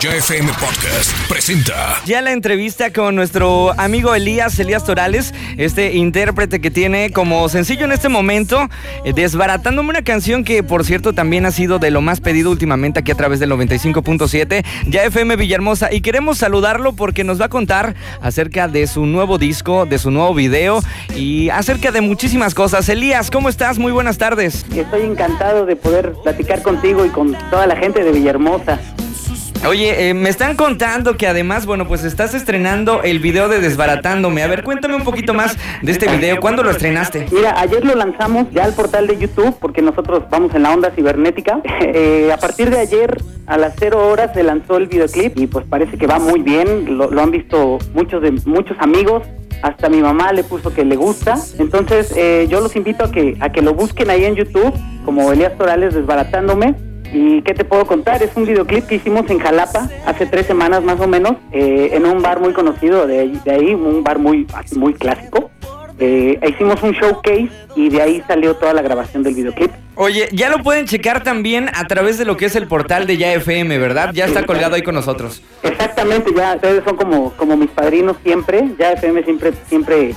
Ya FM Podcast presenta. Ya la entrevista con nuestro amigo Elías, Elías Torales, este intérprete que tiene como sencillo en este momento, eh, desbaratándome una canción que por cierto también ha sido de lo más pedido últimamente aquí a través del 95.7, ya FM Villahermosa. Y queremos saludarlo porque nos va a contar acerca de su nuevo disco, de su nuevo video y acerca de muchísimas cosas. Elías, ¿cómo estás? Muy buenas tardes. Estoy encantado de poder platicar contigo y con toda la gente de Villahermosa. Oye, eh, me están contando que además, bueno, pues estás estrenando el video de Desbaratándome. A ver, cuéntame un poquito más de este video. ¿Cuándo lo estrenaste? Mira, ayer lo lanzamos ya al portal de YouTube porque nosotros vamos en la onda cibernética. Eh, a partir de ayer a las 0 horas se lanzó el videoclip y pues parece que va muy bien. Lo, lo han visto muchos de muchos amigos. Hasta mi mamá le puso que le gusta. Entonces eh, yo los invito a que a que lo busquen ahí en YouTube como Elías Torales Desbaratándome. ¿Y qué te puedo contar? Es un videoclip que hicimos en Jalapa hace tres semanas más o menos, eh, en un bar muy conocido de ahí, de ahí un bar muy, muy clásico. Eh, hicimos un showcase y de ahí salió toda la grabación del videoclip. Oye, ya lo pueden checar también a través de lo que es el portal de Ya FM, ¿verdad? Ya está colgado ahí con nosotros. Exactamente, ya ustedes son como, como mis padrinos siempre. Ya FM siempre, siempre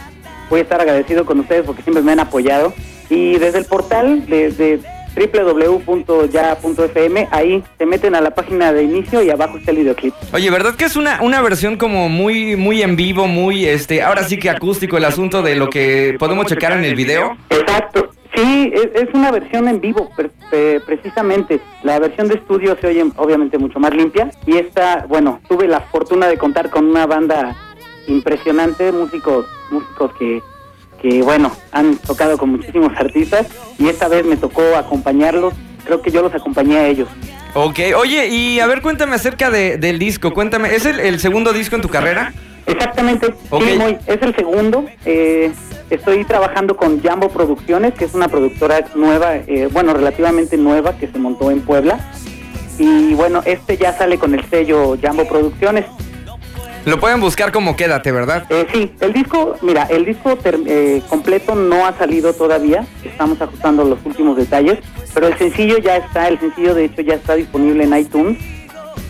voy a estar agradecido con ustedes porque siempre me han apoyado. Y desde el portal, desde www.ya.fm, ahí se meten a la página de inicio y abajo está el videoclip. Oye, ¿verdad que es una, una versión como muy, muy en vivo, muy, este, ahora sí que acústico el asunto de lo que podemos checar en el video? Exacto. Sí, es, una versión en vivo, pre- pre- precisamente. La versión de estudio se oye obviamente mucho más limpia. Y esta, bueno, tuve la fortuna de contar con una banda impresionante, músicos, músicos que, que bueno, han tocado con muchísimos artistas. Y esta vez me tocó acompañarlos. Creo que yo los acompañé a ellos. Ok, oye, y a ver, cuéntame acerca de- del disco, cuéntame, ¿es el, el segundo disco en tu carrera? Exactamente, Ok. sí, muy- es el segundo. Eh, estoy trabajando con Jambo Producciones, que es una productora nueva, eh, bueno, relativamente nueva, que se montó en Puebla. Y bueno, este ya sale con el sello Jambo Producciones. Lo pueden buscar como Quédate, ¿verdad? Eh, sí, el disco, mira, el disco eh, completo no ha salido todavía, estamos ajustando los últimos detalles, pero el sencillo ya está, el sencillo de hecho ya está disponible en iTunes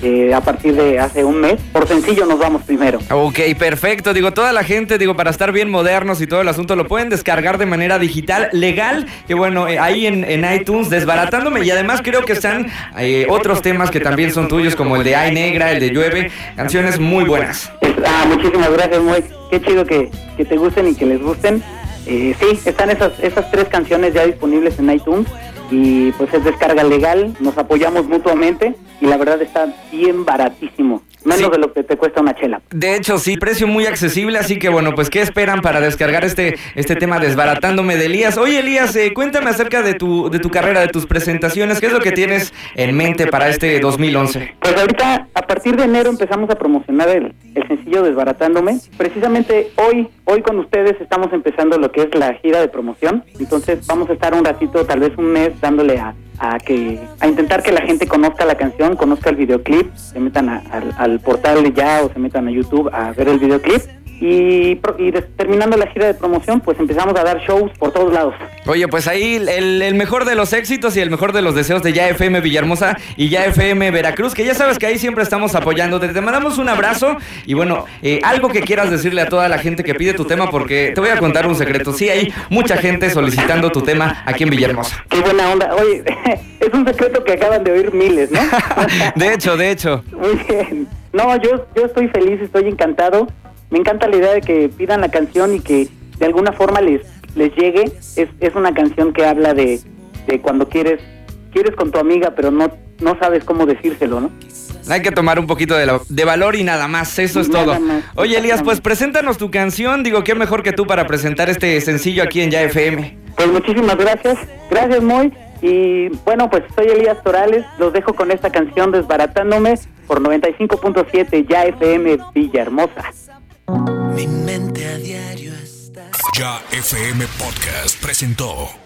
eh, a partir de hace un mes. Por sencillo nos vamos primero. Ok, perfecto. Digo, toda la gente, digo, para estar bien modernos y todo el asunto, lo pueden descargar de manera digital, legal, que bueno, eh, ahí en, en iTunes, desbaratándome. Y además creo que están eh, otros temas que también son tuyos, como el de Ay Negra, el de Llueve, canciones muy buenas. Ah, muchísimas gracias, muy qué chido que, que te gusten y que les gusten. Eh, sí, están esas, esas tres canciones ya disponibles en iTunes y pues es descarga legal, nos apoyamos mutuamente y la verdad está bien baratísimo, menos Sí. de lo que te cuesta una chela. De hecho, sí, precio muy accesible, así que bueno, pues ¿qué esperan para descargar este, este tema desbaratándome de Elías? Oye, Elías, eh, cuéntame acerca de tu, de tu carrera, de tus presentaciones, ¿qué es lo que tienes en mente para este 2011? Pues ahorita, a partir de enero empezamos a promocionar el, el sencillo Desbaratándome. Precisamente hoy, hoy con ustedes estamos empezando lo que es la gira de promoción. Entonces vamos a estar un ratito, tal vez un mes, dándole a, a que a intentar que la gente conozca la canción, conozca el videoclip, se metan a- al, al portal ya o se metan a YouTube a ver el videoclip. Y, y terminando la gira de promoción, pues empezamos a dar shows por todos lados. Oye, pues ahí el, el mejor de los éxitos y el mejor de los deseos de Ya FM Villahermosa y Ya FM Veracruz, que ya sabes que ahí siempre estamos apoyándote. Te mandamos un abrazo y bueno, eh, algo que quieras decirle a toda la gente que pide tu tema, porque te voy a contar un secreto. Sí, hay mucha gente solicitando tu tema aquí en Villahermosa. Qué buena onda. Oye, es un secreto que acaban de oír miles, ¿no? De hecho, de hecho. Muy bien. No, yo, yo estoy feliz, estoy encantado. Me encanta la idea de que pidan la canción y que de alguna forma les, les llegue. Es, es una canción que habla de, de cuando quieres quieres con tu amiga, pero no, no sabes cómo decírselo, ¿no? Hay que tomar un poquito de, la- de valor y nada más, eso es Nada todo. más, Oye, Elías, pues preséntanos tu canción. Digo, qué mejor que tú para presentar este sencillo aquí en Ya FM. Pues muchísimas gracias. Gracias, Moy. Y bueno, pues soy Elías Torales. Los dejo con esta canción Desbaratándome por 95.7 Ya FM Villahermosa. Mi mente a diario está. Ya FM Podcast presentó